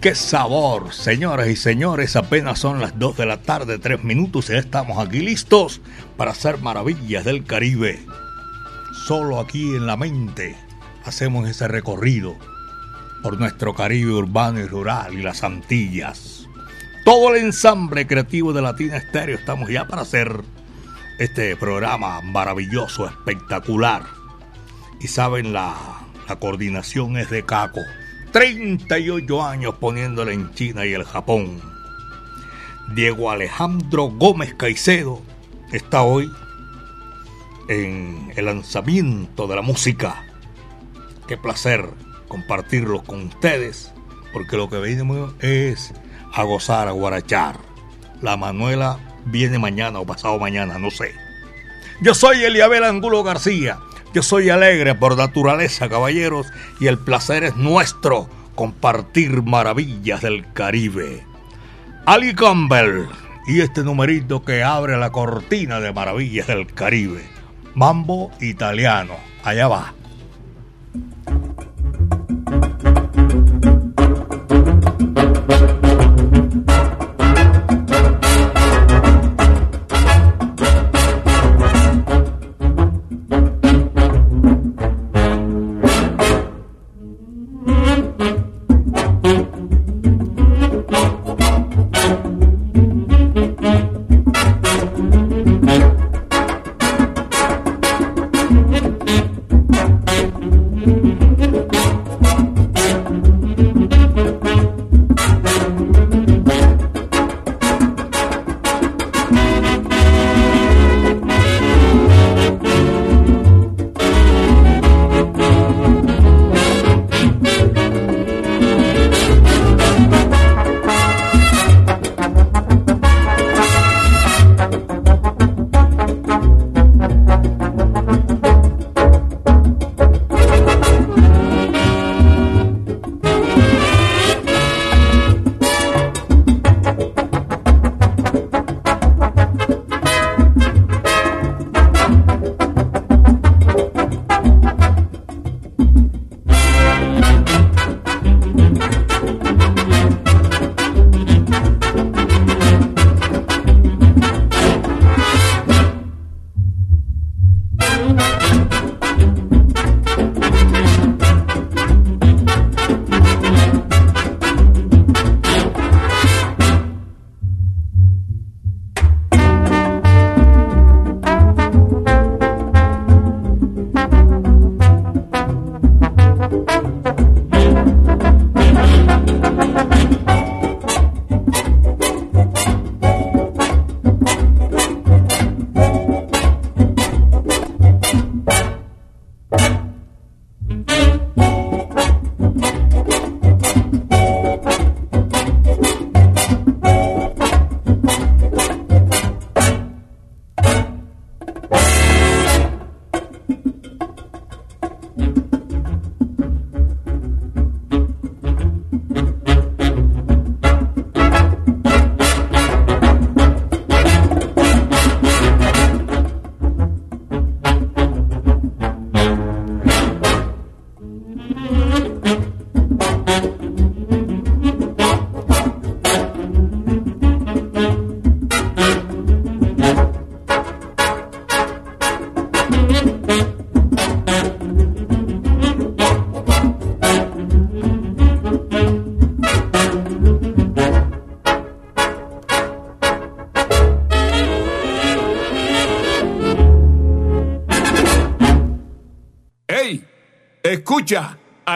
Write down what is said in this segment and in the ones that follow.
Qué sabor, señoras y señores. Apenas son las 2 de la tarde, 3 minutos y ya estamos aquí listos para hacer maravillas del Caribe. Solo aquí en la mente hacemos ese recorrido por nuestro Caribe urbano y rural y las Antillas. Todo el ensamble creativo de Latina Estéreo estamos ya para hacer este programa maravilloso, espectacular. Y saben, la, la coordinación es de Caco. 38 años poniéndole en China y el Japón. Diego Alejandro Gómez Caicedo está hoy en el lanzamiento de la música. Qué placer compartirlo con ustedes, porque lo que venimos es a gozar, a guarachar. La Manuela viene mañana o pasado mañana, no sé. Yo soy Eliabel Angulo García yo soy alegre por naturaleza, caballeros, y el placer es nuestro compartir maravillas del Caribe. Ali Campbell y este numerito que abre la cortina de maravillas del Caribe. Mambo italiano. Allá va.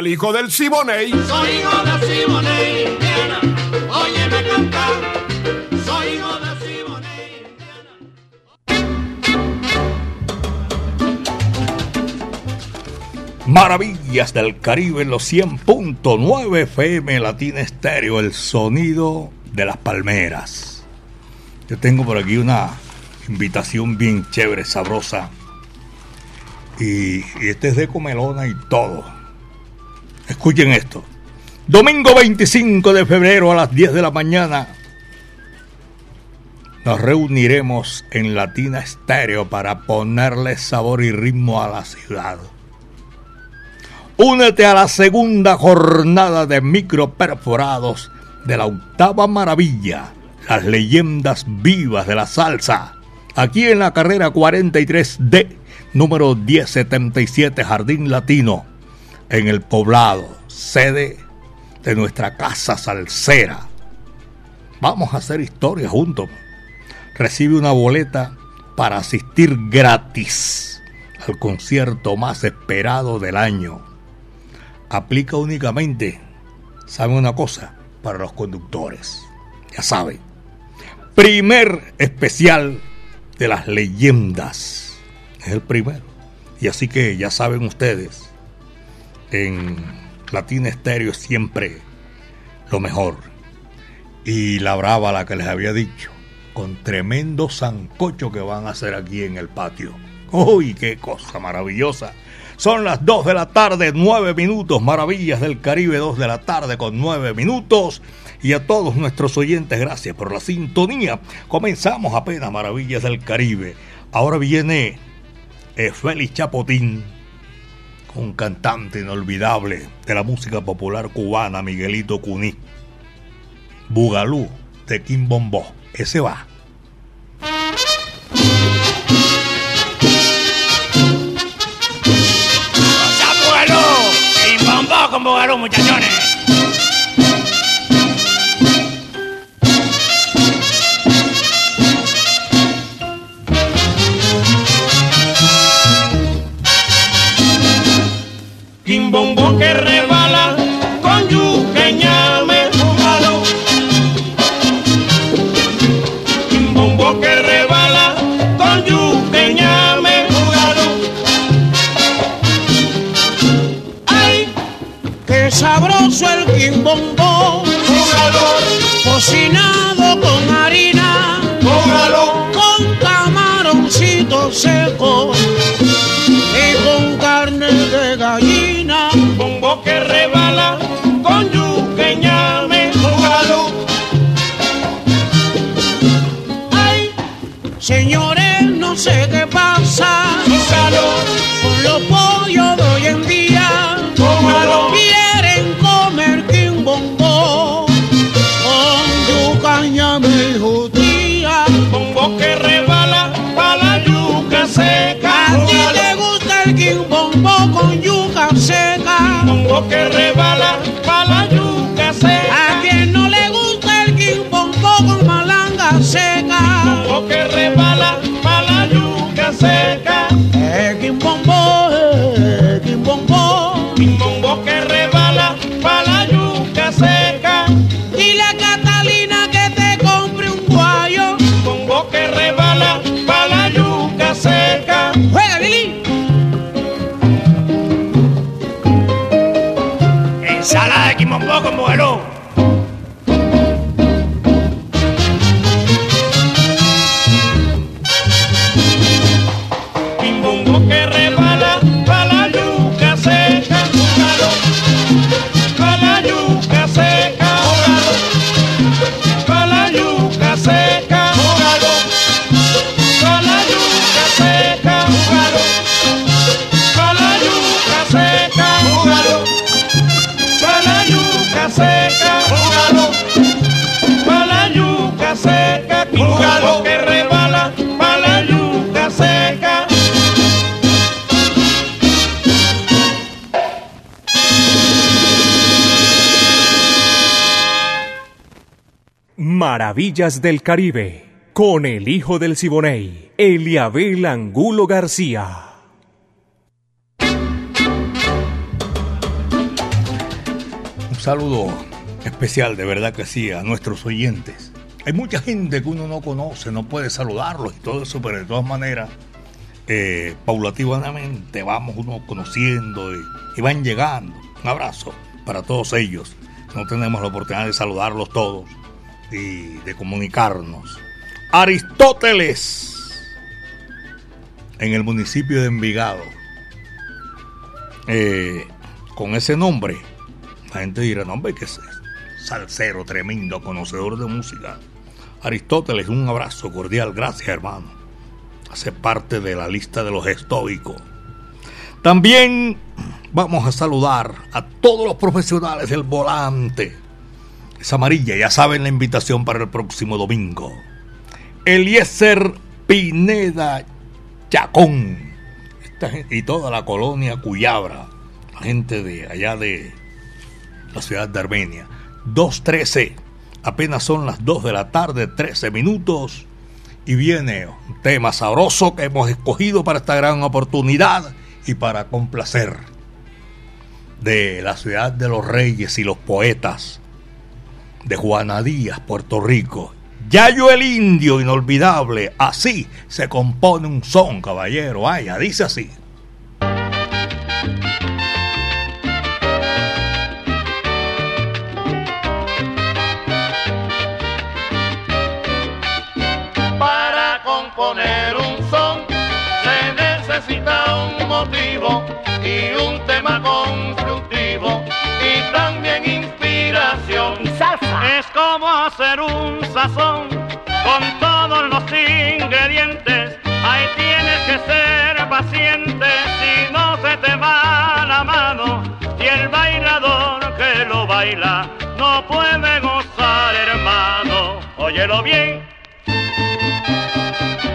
Al hijo del Siboney. Soy hijo del Siboney, Indiana. Óyeme cantar. Soy hijo del Siboney, Maravillas del Caribe en los 100.9 FM Latina Estéreo, el sonido de las palmeras. Yo tengo por aquí una invitación bien chévere, sabrosa. Y, y este es de comelona y todo. Escuchen esto. Domingo 25 de febrero a las 10 de la mañana nos reuniremos en Latina Estéreo para ponerle sabor y ritmo a la ciudad. Únete a la segunda jornada de micro perforados de la octava maravilla, las leyendas vivas de la salsa, aquí en la carrera 43D, número 1077 Jardín Latino, en el poblado, sede de nuestra casa salsera. Vamos a hacer historia juntos. Recibe una boleta para asistir gratis al concierto más esperado del año aplica únicamente, ¿saben una cosa? Para los conductores. Ya saben. Primer especial de las leyendas. Es el primero. Y así que ya saben ustedes, en Latina Estéreo siempre lo mejor. Y la brava, la que les había dicho, con tremendo zancocho que van a hacer aquí en el patio. ¡Uy, qué cosa maravillosa! Son las 2 de la tarde, 9 minutos. Maravillas del Caribe, 2 de la tarde con 9 minutos. Y a todos nuestros oyentes, gracias por la sintonía. Comenzamos apenas Maravillas del Caribe. Ahora viene eh, Félix Chapotín, un cantante inolvidable de la música popular cubana, Miguelito Cuní. Bugalú de Kim Bombó. Ese va. con Bogarú, muchachones. Ensalada de Maravillas del Caribe, con el hijo del Siboney, Eliabel Angulo García. Un saludo especial, de verdad que sí, a nuestros oyentes. Hay mucha gente que uno no conoce, no puede saludarlos y todo eso, pero de todas maneras, eh, vamos uno conociendo y, y van llegando. Un abrazo para todos ellos. No tenemos la oportunidad de saludarlos todos y de comunicarnos. Aristóteles, en el municipio de Envigado. Eh, con ese nombre, la gente dirá, no, hombre, que es salsero, tremendo, conocedor de música. Aristóteles, un abrazo cordial, gracias hermano. Hace parte de la lista de los estoicos. También vamos a saludar a todos los profesionales del volante. Es amarilla, ya saben la invitación para el próximo domingo. Eliezer Pineda Chacón y toda la colonia Cuyabra, la gente de allá de la ciudad de Armenia. 2.13, apenas son las 2 de la tarde, 13 minutos, y viene un tema sabroso que hemos escogido para esta gran oportunidad y para complacer de la ciudad de los reyes y los poetas de Juana Díaz, Puerto Rico. Yayo el indio, inolvidable, así se compone un son, caballero. Vaya, dice así. Hacer un sazón con todos los ingredientes. Ahí tienes que ser paciente si no se te va la mano y el bailador que lo baila no puede gozar, hermano. Óyelo bien.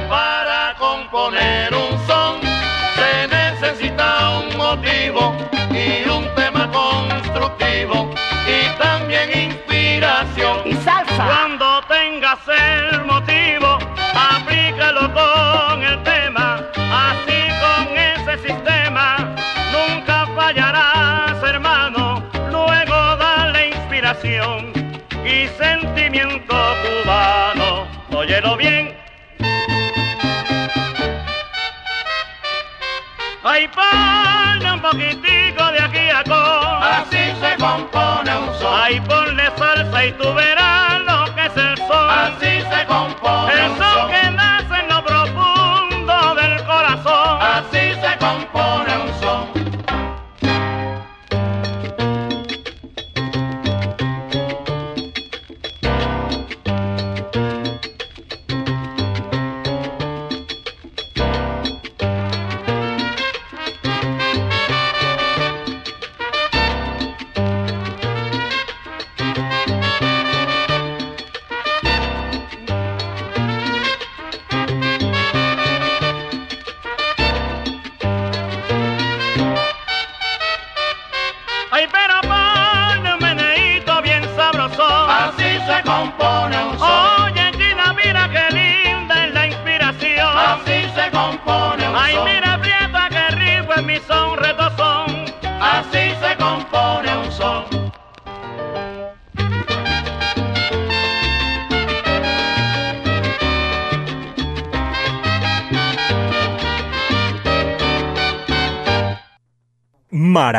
Para componer Ay, ponle un poquitico de aquí a con. Así se compone un son. Ay, ponle salsa y tú verás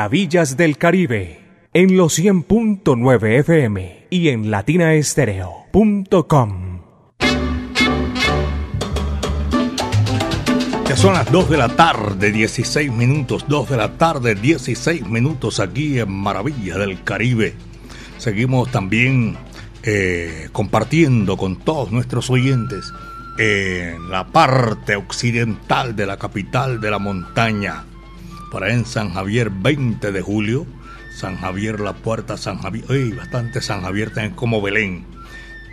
Maravillas del Caribe en los 100.9 FM y en latinaestereo.com. Ya son las 2 de la tarde, 16 minutos, 2 de la tarde, 16 minutos aquí en Maravillas del Caribe. Seguimos también eh, compartiendo con todos nuestros oyentes en la parte occidental de la capital de la montaña. Por ahí en San Javier, 20 de julio. San Javier, la puerta San Javier. Bastante San Javier también como Belén.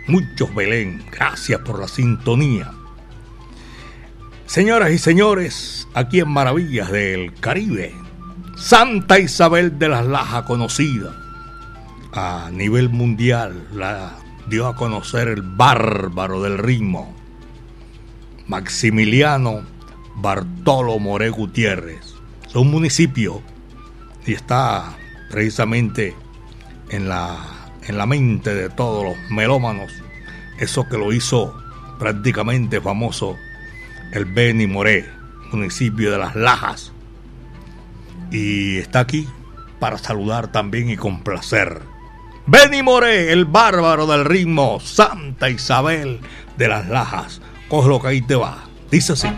Muchos Belén. Gracias por la sintonía. Señoras y señores, aquí en Maravillas del Caribe, Santa Isabel de las Lajas, conocida a nivel mundial, la dio a conocer el bárbaro del ritmo, Maximiliano Bartolo More Gutiérrez. Un municipio y está precisamente en la, en la mente de todos los melómanos, eso que lo hizo prácticamente famoso el Benny Moré, municipio de Las Lajas. Y está aquí para saludar también y complacer. Benny Moré, el bárbaro del ritmo, Santa Isabel de las Lajas. Coge lo que ahí te va. Dice así.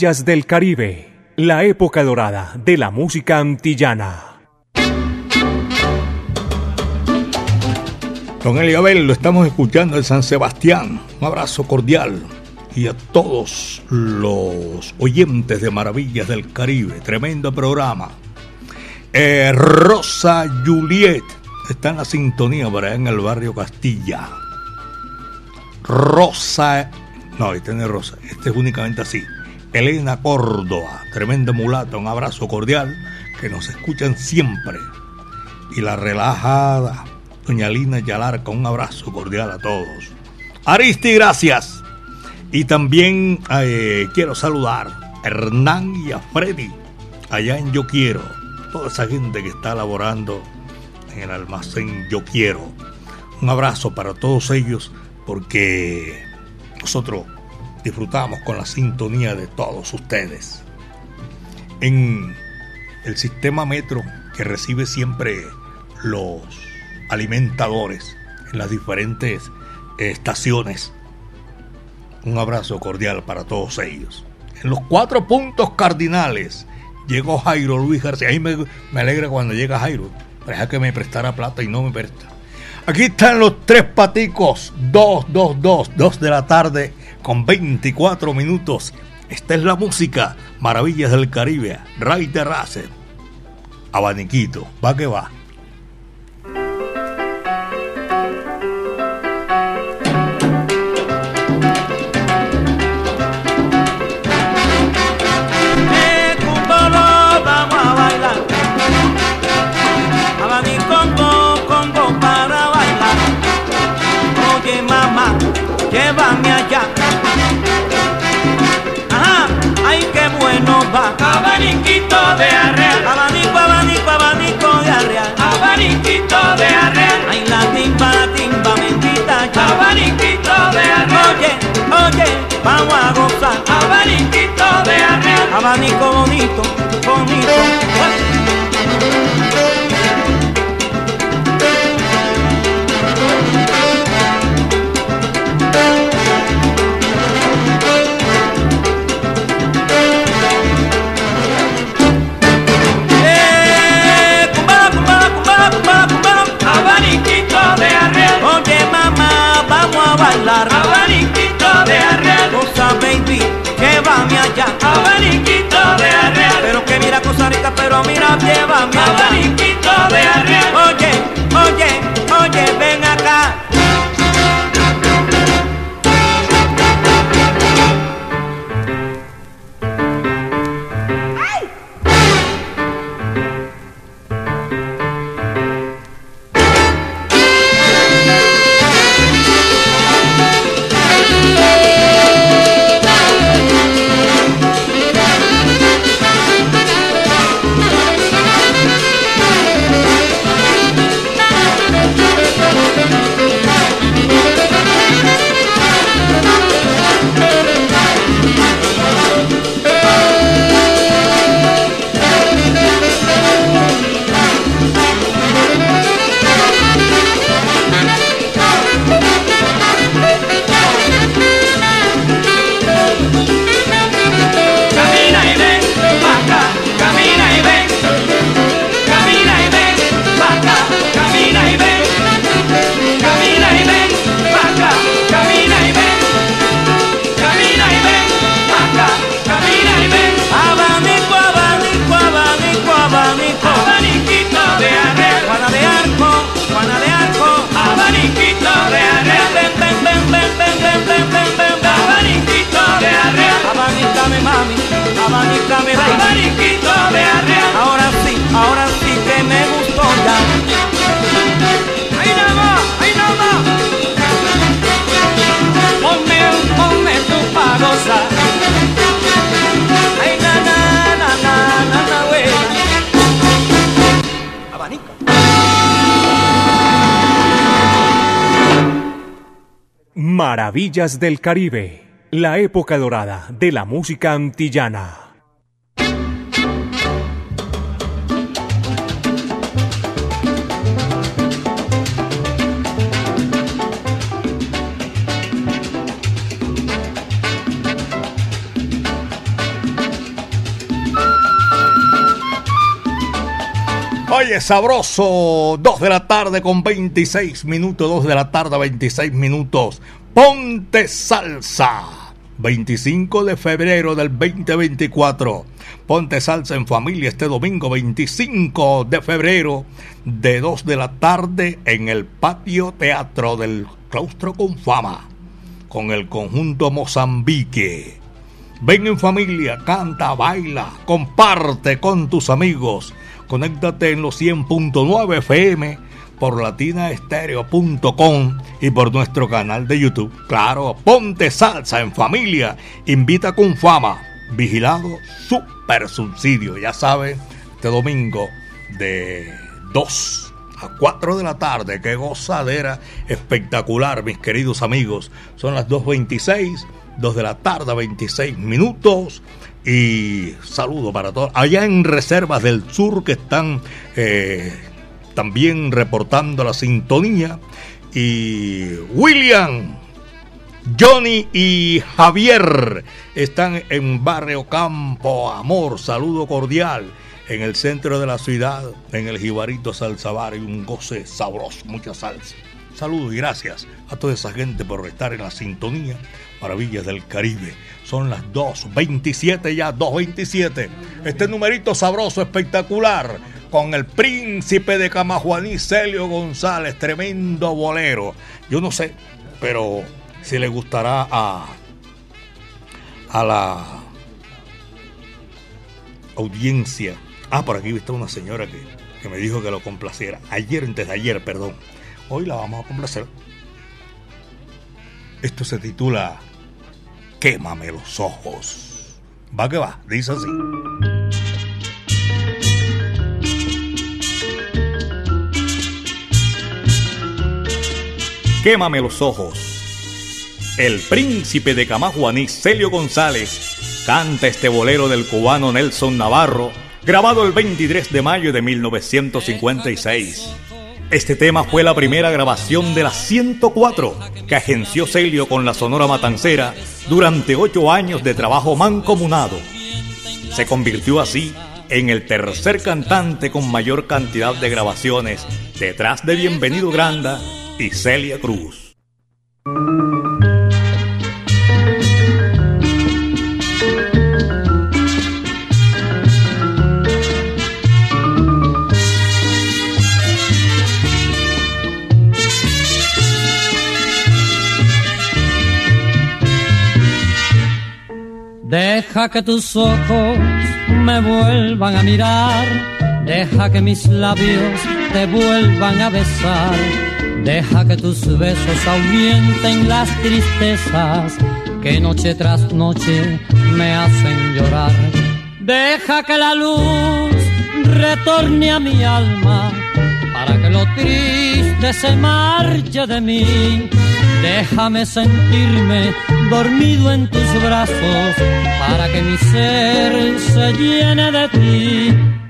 Maravillas del Caribe, la época dorada de la música antillana. Don Eliabel, lo estamos escuchando en San Sebastián. Un abrazo cordial. Y a todos los oyentes de Maravillas del Caribe. Tremendo programa. Eh, Rosa Juliet está en la sintonía por allá en el barrio Castilla. Rosa. No, este no es Rosa. Este es únicamente así. Elena Córdoba, tremenda mulata, un abrazo cordial, que nos escuchan siempre. Y la relajada, doña Lina Yalarca, un abrazo cordial a todos. Aristi, gracias. Y también eh, quiero saludar a Hernán y a Freddy, allá en Yo Quiero. Toda esa gente que está laborando en el almacén Yo Quiero. Un abrazo para todos ellos porque nosotros disfrutamos con la sintonía de todos ustedes. En el sistema metro que recibe siempre los alimentadores en las diferentes estaciones. Un abrazo cordial para todos ellos. En los cuatro puntos cardinales llegó Jairo Luis García. A mí me, me alegra cuando llega Jairo. Deja que me prestara plata y no me presta. Aquí están los tres paticos. Dos, dos, dos, dos de la tarde con 24 minutos. Esta es la música, Maravillas del Caribe, Ray Terrace, Abaniquito, va que va. Abaniquito de arreal. Abanico, abanico, abanico de arreal. Abaniquito de arreal. Ay la timba, la timba bendita. Abaniquito de arreal. Oye, oye, vamos a gozar. Abaniquito de arreal. Abanico bonito, bonito. Pero mira pero llévame allá. Abaniquito de arreal. Oye, oye, oye, ven Maravillas del Caribe, la época dorada de la música antillana. Oye, sabroso, 2 de la tarde con 26 minutos, 2 de la tarde 26 minutos. Ponte Salsa. 25 de febrero del 2024. Ponte Salsa en familia este domingo 25 de febrero de 2 de la tarde en el patio teatro del Claustro con Fama con el conjunto Mozambique. Ven en familia, canta, baila, comparte con tus amigos. Conéctate en los 100.9 FM por latinaestereo.com y por nuestro canal de YouTube. Claro, ponte salsa en familia. Invita con fama. Vigilado super subsidio. Ya sabes, este domingo de 2 a 4 de la tarde. Qué gozadera espectacular, mis queridos amigos. Son las 2.26, 2 de la tarde, 26 minutos. Y saludo para todos. Allá en Reservas del Sur que están eh, también reportando la sintonía. Y William, Johnny y Javier están en Barrio Campo Amor. Saludo cordial en el centro de la ciudad, en el Jibarito Salsa Bar. Y un goce sabroso, mucha salsa. Saludos y gracias a toda esa gente por estar en la sintonía Maravillas del Caribe. Son las 2.27 ya, 2.27. Este numerito sabroso, espectacular, con el príncipe de Camajuaní, Celio González, tremendo bolero. Yo no sé, pero si le gustará a, a la audiencia. Ah, por aquí está una señora que, que me dijo que lo complaciera. Ayer, antes de ayer, perdón. Hoy la vamos a complacer. Esto se titula Quémame los ojos. Va que va, dice así. Quémame los ojos. El príncipe de Camajuaní, Celio González, canta este bolero del cubano Nelson Navarro, grabado el 23 de mayo de 1956. Este tema fue la primera grabación de la 104 que agenció Celio con la Sonora Matancera durante ocho años de trabajo mancomunado. Se convirtió así en el tercer cantante con mayor cantidad de grabaciones detrás de Bienvenido Granda y Celia Cruz. Deja que tus ojos me vuelvan a mirar, deja que mis labios te vuelvan a besar, deja que tus besos ahuyenten las tristezas que noche tras noche me hacen llorar. Deja que la luz retorne a mi alma para que lo triste se marche de mí. Déjame sentirme dormido en tus brazos para que mi ser se llene de ti.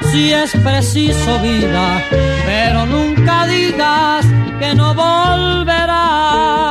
si es preciso vida, pero nunca digas que no volverás.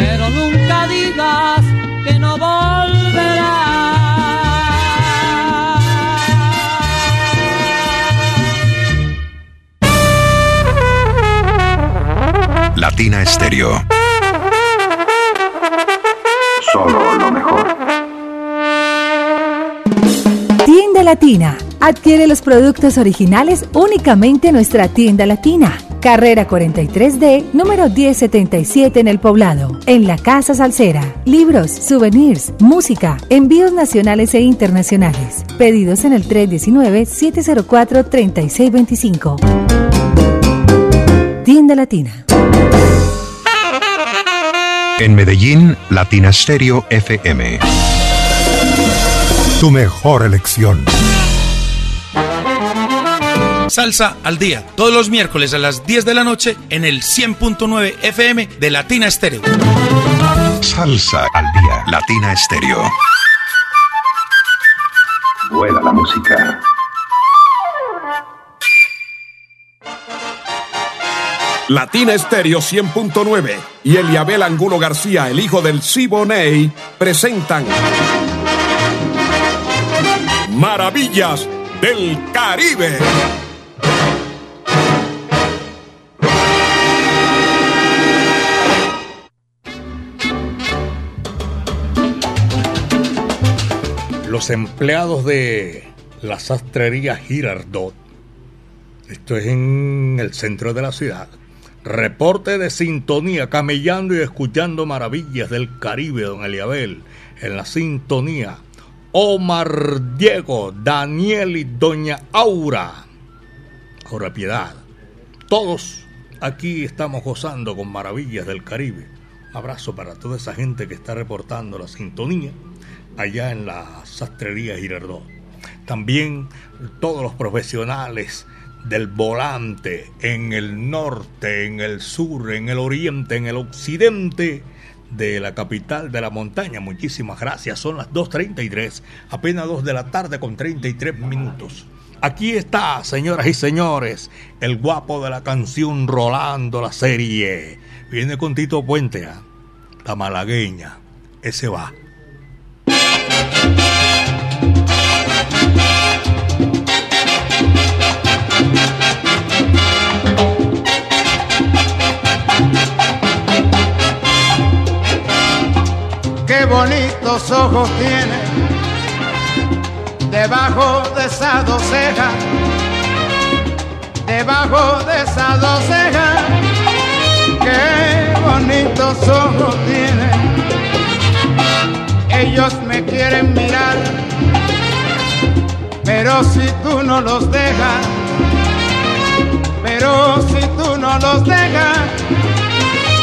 pero nunca digas que no volverás. Latina Estéreo. Solo lo mejor. Tienda Latina. Adquiere los productos originales únicamente en nuestra tienda latina. Carrera 43D, número 1077 en el poblado. En la Casa Salsera. Libros, souvenirs, música, envíos nacionales e internacionales. Pedidos en el 319-704-3625. Tienda Latina. En Medellín, Latina Stereo FM. Tu mejor elección. Salsa al día, todos los miércoles a las 10 de la noche en el 100.9 FM de Latina Estéreo. Salsa al día, Latina Estéreo. Vuela la música. Latina Estéreo 100.9 y Eliabel Angulo García, el hijo del Siboney, presentan Maravillas del Caribe. Los empleados de la sastrería Girardot, esto es en el centro de la ciudad, reporte de sintonía, camellando y escuchando maravillas del Caribe, don Eliabel, en la sintonía. Omar Diego, Daniel y doña Aura. Aura Piedad. Todos aquí estamos gozando con maravillas del Caribe. Abrazo para toda esa gente que está reportando la sintonía allá en la sastrería Girardot. También todos los profesionales del volante en el norte, en el sur, en el oriente, en el occidente de la capital de la montaña. Muchísimas gracias. Son las 2.33, apenas 2 de la tarde con 33 minutos. Aquí está, señoras y señores, el guapo de la canción Rolando la serie. Viene con Tito Puente, ¿eh? la malagueña. Ese va. Bonitos ojos tiene. Debajo de esa dos cejas, debajo de esa dos cejas. Qué bonitos ojos tiene. Ellos me quieren mirar, pero si tú no los dejas, pero si tú no los dejas,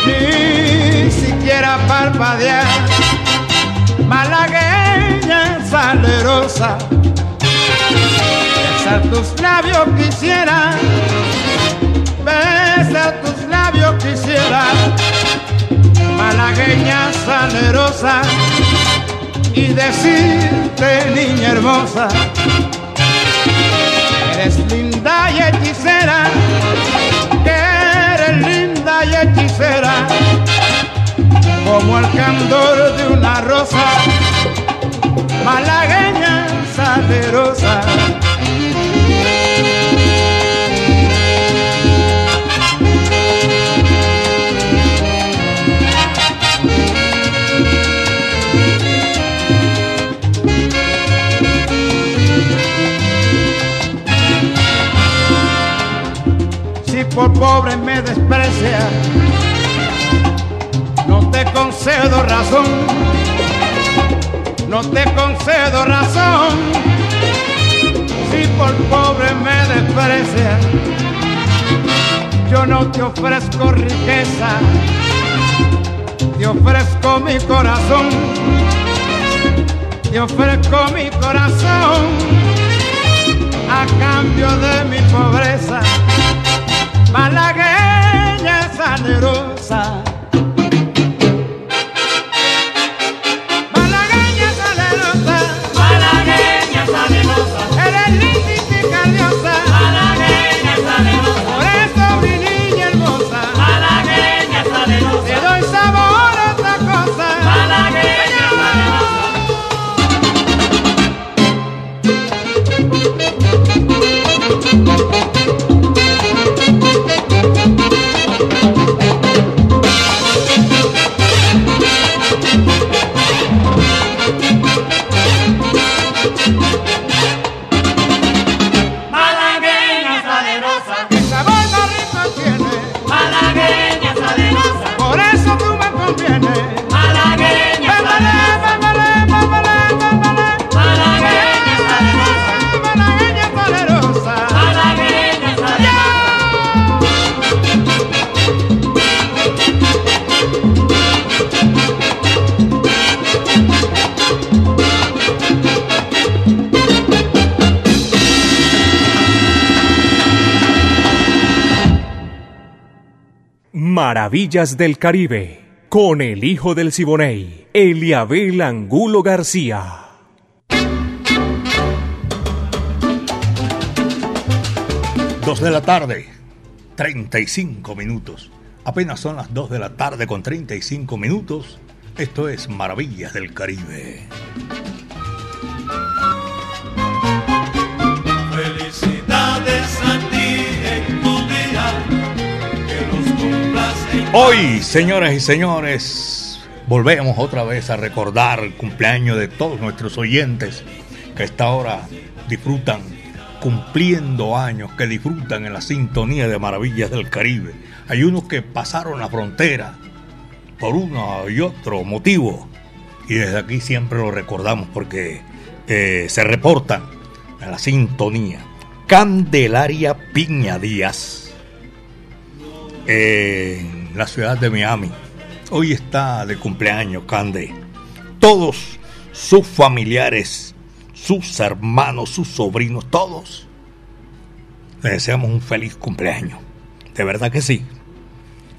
ni siquiera parpadear, malagueña salerosa, besar tus labios quisiera, besar tus labios quisiera, malagueña salerosa, y decirte niña hermosa, eres linda y hechicera, que eres linda y hechicera, como el candor de una rosa, malagueña salerosa. Si por pobre me desprecia, te concedo razón, no te concedo razón. Si por pobre me desprecia, yo no te ofrezco riqueza, te ofrezco mi corazón, te ofrezco mi corazón a cambio de mi pobreza, malagueña salerosa. Maravillas del Caribe, con el hijo del Siboney, Eliabel Angulo García. Dos de la tarde, 35 minutos. Apenas son las 2 de la tarde con 35 minutos. Esto es Maravillas del Caribe. Hoy, señoras y señores, volvemos otra vez a recordar el cumpleaños de todos nuestros oyentes que a esta hora disfrutan, cumpliendo años, que disfrutan en la sintonía de Maravillas del Caribe. Hay unos que pasaron la frontera por uno y otro motivo y desde aquí siempre lo recordamos porque eh, se reportan en la sintonía. Candelaria Piña Díaz, en la ciudad de Miami. Hoy está de cumpleaños, Cande. Todos sus familiares, sus hermanos, sus sobrinos, todos. Le deseamos un feliz cumpleaños. De verdad que sí.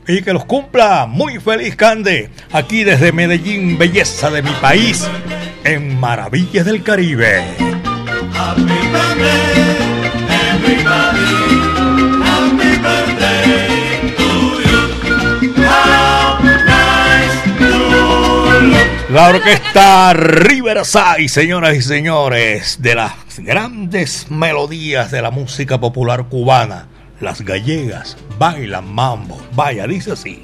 Y que los cumpla muy feliz, Cande. Aquí desde Medellín, belleza de mi país, en Maravillas del Caribe. La orquesta Riverside, señoras y señores, de las grandes melodías de la música popular cubana, las gallegas bailan mambo. Vaya, dice así.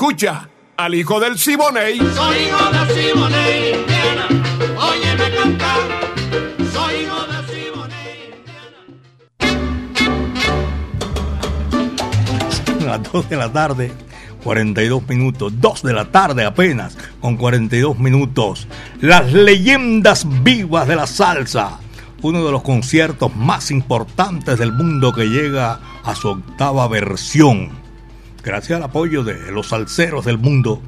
Escucha al hijo del Siboney. Soy hijo de Simone, Indiana. Óyeme cantar. Soy hijo de Simone. las 2 de la tarde, 42 minutos. 2 de la tarde apenas, con 42 minutos. Las leyendas vivas de la salsa. uno de los conciertos más importantes del mundo que llega a su octava versión. Gracias al apoyo de los salseros del mundo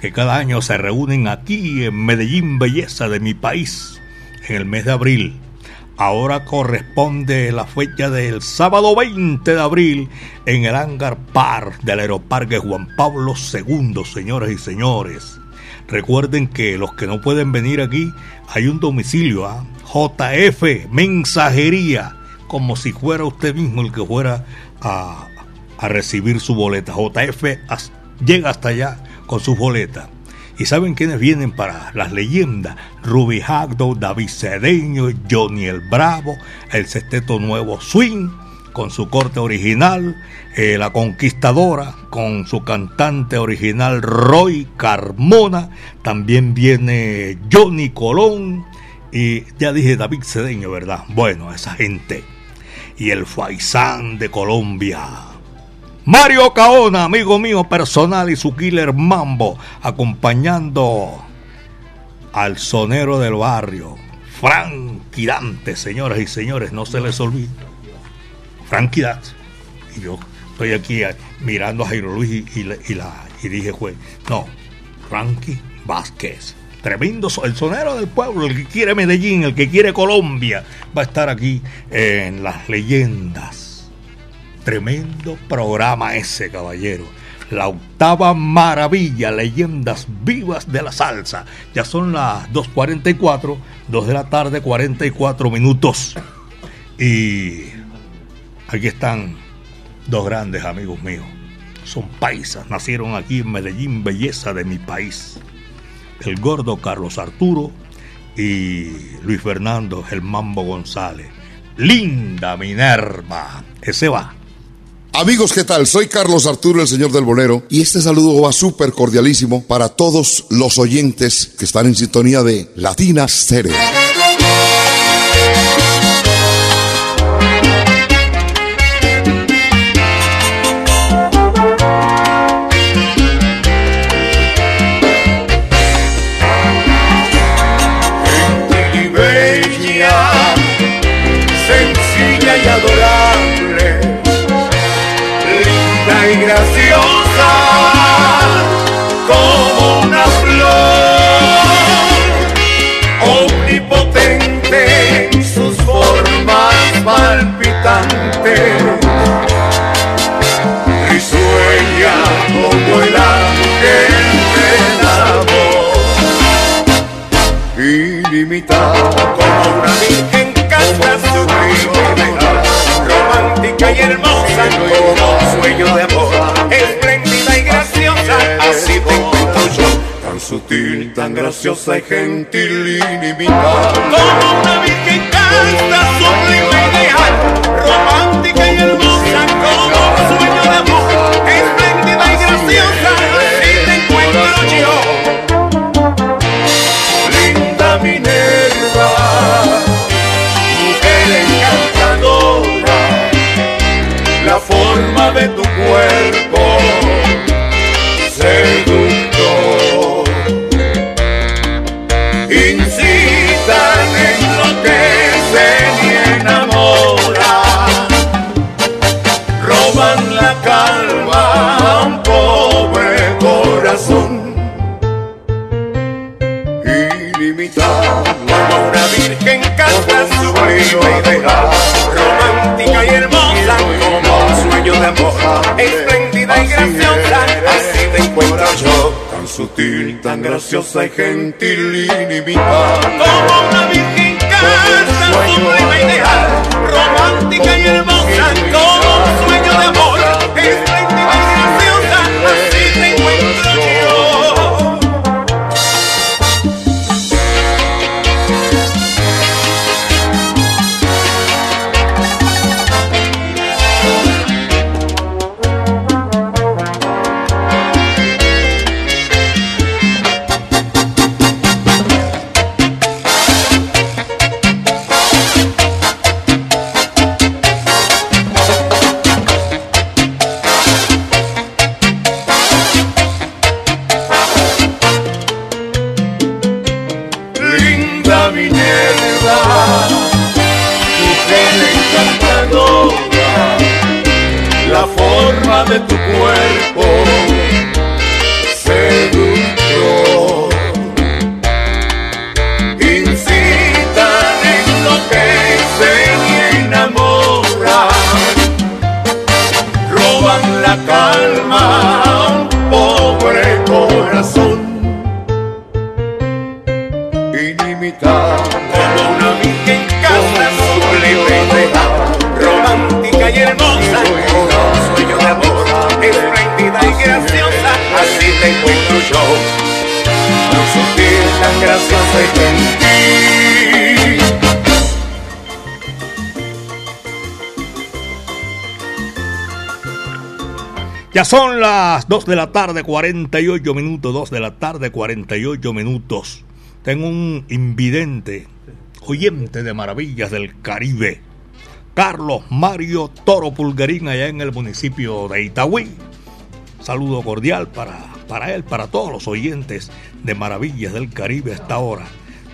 que cada año se reúnen aquí en Medellín, belleza de mi país, en el mes de abril. Ahora corresponde la fecha del sábado 20 de abril en el Hangar Park del Aeroparque Juan Pablo II, señoras y señores. Recuerden que los que no pueden venir aquí, hay un domicilio, ¿ah? JF Mensajería, como si fuera usted mismo el que fuera a, a recibir su boleta. JF llega hasta allá con su boleta. ¿Y saben quiénes vienen para las leyendas? Ruby Hagdo, David Cedeño, Johnny el Bravo, el Sexteto Nuevo Swing, con su corte original, eh, La Conquistadora, con su cantante original Roy Carmona, también viene Johnny Colón, y ya dije David Cedeño, ¿verdad? Bueno, esa gente. Y el Faisán de Colombia. Mario Caona, amigo mío personal y su killer mambo, acompañando al sonero del barrio, Frankie Dante, señoras y señores, no se les olvide. Frankie Dante. Y yo estoy aquí mirando a Jairo Luis y, y dije, pues, no, Frankie Vázquez. Tremendo, el sonero del pueblo, el que quiere Medellín, el que quiere Colombia, va a estar aquí en las leyendas. Tremendo programa ese, caballero. La octava maravilla, leyendas vivas de la salsa. Ya son las 2.44, 2 de la tarde, 44 minutos. Y aquí están dos grandes amigos míos. Son paisas, nacieron aquí en Medellín, belleza de mi país. El gordo Carlos Arturo y Luis Fernando, el Mambo González. Linda Minerva. Ese va. Amigos, ¿qué tal? Soy Carlos Arturo, el señor del bolero, y este saludo va súper cordialísimo para todos los oyentes que están en sintonía de Latina Stereo. Graciosa, como una flor, omnipotente en sus formas palpitantes, risueña como el ángel de la voz ilimitada como una virgen tan graciosa y gentil ilimitada como una virgen canta su prima ideal romántica tan graciosa y gentil ilimitada como una virgen Minerva, mujer encantadora, la forma de tu cuerpo. Sutil, tan graciosa y gentil. Ya son las 2 de la tarde, 48 minutos, 2 de la tarde, 48 minutos. Tengo un invidente, oyente de maravillas del Caribe, Carlos Mario Toro Pulgarín, allá en el municipio de Itagüí. Saludo cordial para, para él, para todos los oyentes de Maravillas del Caribe a esta hora.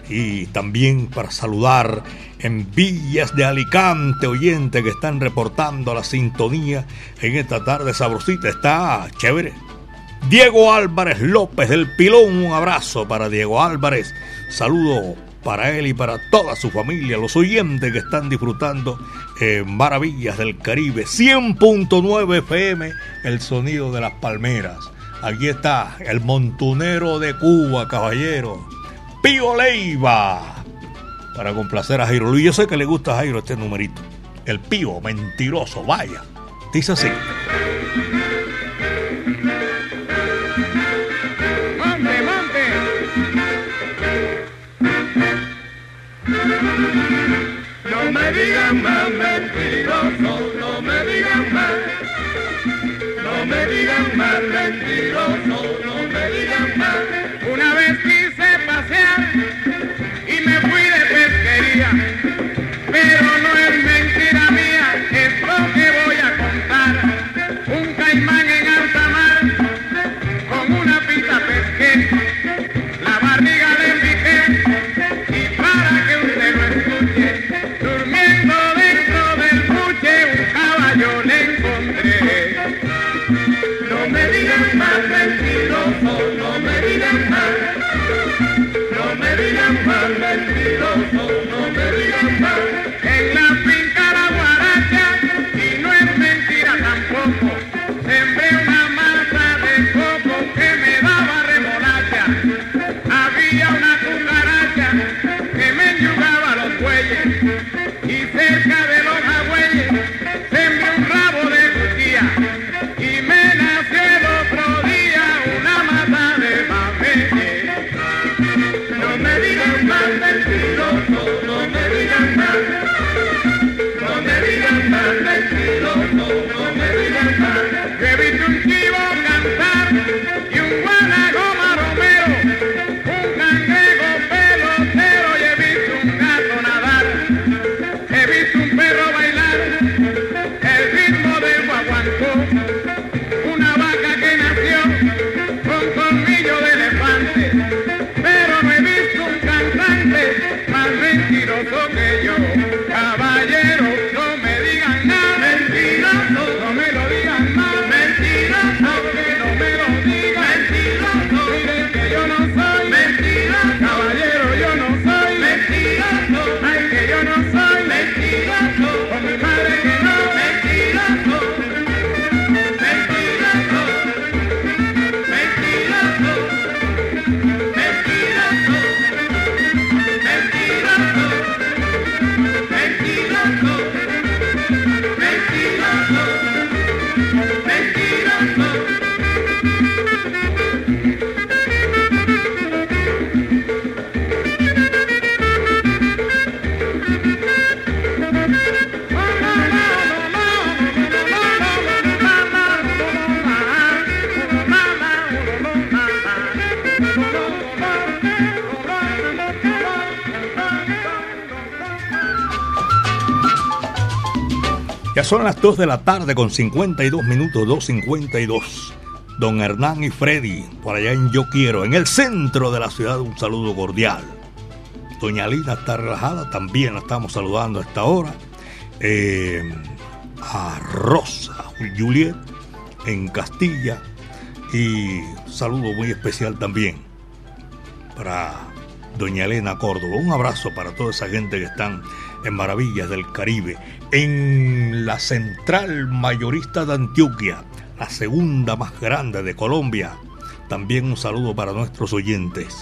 Y también para saludar en Villas de Alicante, oyente que están reportando la sintonía en esta tarde sabrosita. Está chévere. Diego Álvarez López del Pilón, un abrazo para Diego Álvarez. Saludo para él y para toda su familia, los oyentes que están disfrutando eh, Maravillas del Caribe. 100.9 FM, el sonido de las palmeras. Aquí está el montunero de Cuba, caballero. Pío Leiva. Para complacer a Jairo Luis. Yo sé que le gusta a Jairo este numerito. El Pío, mentiroso, vaya. Dice así. No me digan más mentiroso, son las 2 de la tarde con 52 minutos, 2.52. Don Hernán y Freddy, por allá en Yo Quiero, en el centro de la ciudad, un saludo cordial. Doña Lina está relajada, también la estamos saludando a esta hora. Eh, a Rosa, Juliet, en Castilla. Y saludo muy especial también para doña Elena Córdoba. Un abrazo para toda esa gente que están en Maravillas del Caribe, en la central mayorista de Antioquia, la segunda más grande de Colombia. También un saludo para nuestros oyentes.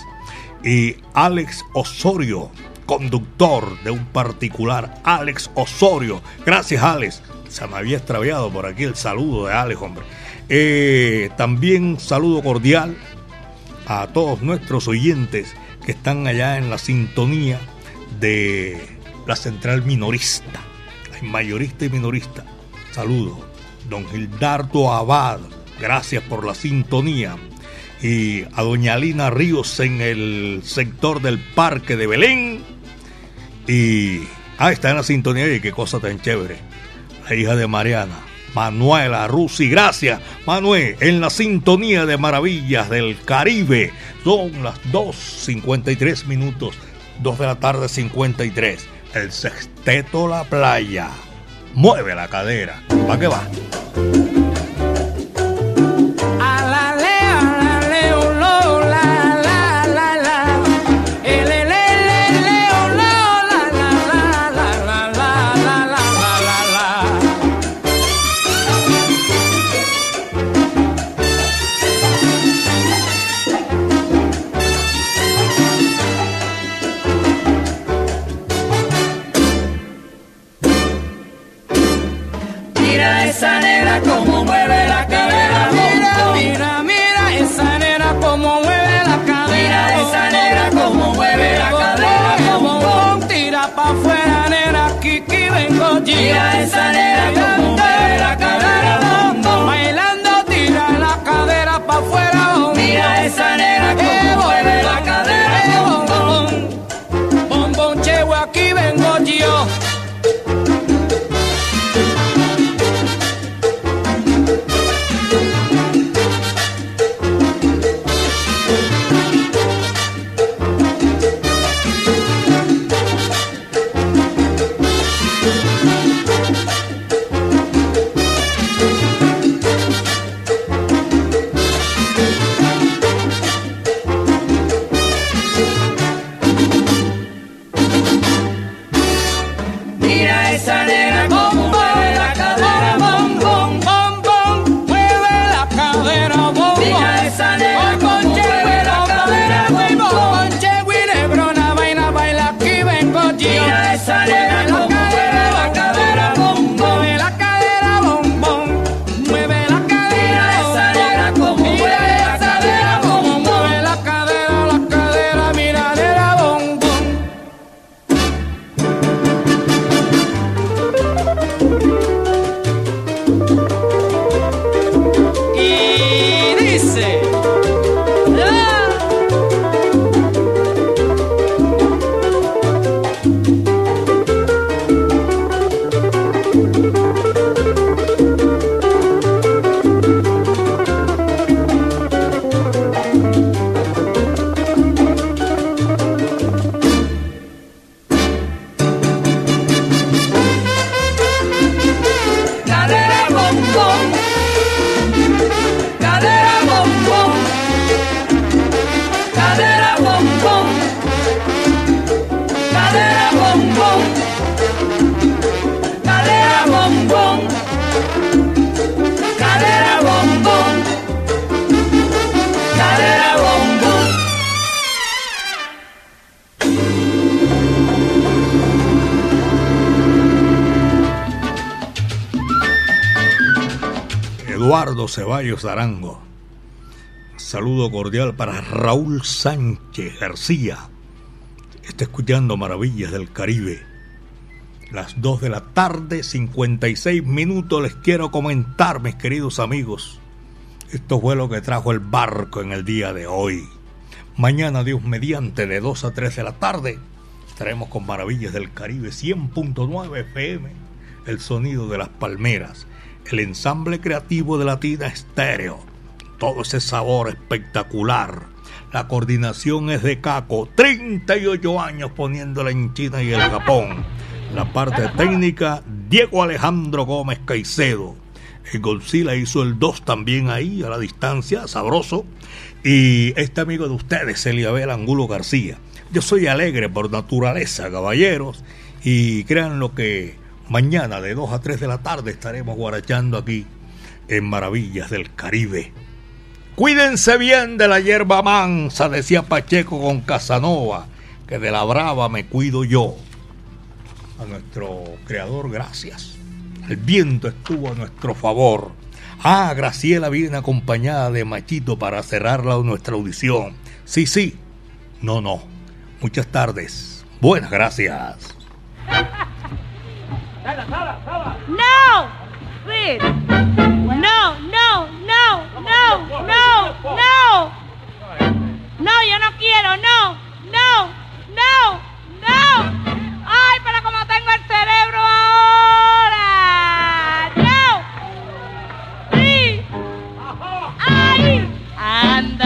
Y Alex Osorio, conductor de un particular, Alex Osorio. Gracias, Alex. Se me había extraviado por aquí el saludo de Alex, hombre. Eh, también un saludo cordial a todos nuestros oyentes que están allá en la sintonía de la central minorista, hay mayorista y minorista. Saludo, don Gildardo Abad, gracias por la sintonía. Y a doña Lina Ríos en el sector del Parque de Belén. Y, ah, está en la sintonía y qué cosa tan chévere. La hija de Mariana, Manuela Rusi, gracias, Manuel, en la sintonía de Maravillas del Caribe. Son las 2.53 minutos, 2 de la tarde 53 el sexteto La Playa. Mueve la cadera. ¿Para qué va? Eduardo Ceballos Arango. Saludo cordial para Raúl Sánchez García. Está escuchando Maravillas del Caribe. Las 2 de la tarde, 56 minutos. Les quiero comentar, mis queridos amigos. Esto fue lo que trajo el barco en el día de hoy. Mañana, Dios mediante, de 2 a 3 de la tarde, estaremos con Maravillas del Caribe 100.9 FM, el sonido de las palmeras, el ensamble creativo de Latina Estéreo, todo ese sabor espectacular. La coordinación es de Caco, 38 años poniéndola en China y el Japón. La parte técnica, Diego Alejandro Gómez Caicedo. El Godzilla hizo el 2 también ahí, a la distancia, sabroso. Y este amigo de ustedes, Eliabel Angulo García. Yo soy alegre por naturaleza, caballeros. Y crean lo que mañana de 2 a 3 de la tarde estaremos guarachando aquí en Maravillas del Caribe. Cuídense bien de la hierba mansa, decía Pacheco con Casanova, que de la brava me cuido yo. A nuestro creador, gracias. El viento estuvo a nuestro favor. Ah, Graciela viene acompañada de Machito para cerrar la, nuestra audición. Sí, sí. No, no. Muchas tardes. Buenas gracias. No! Sid! No, no, no, no, no, no. No, yo no quiero, no, no, no, no. Ay, pero como tengo el cerebro ahora. No. Sí. Ay. Anda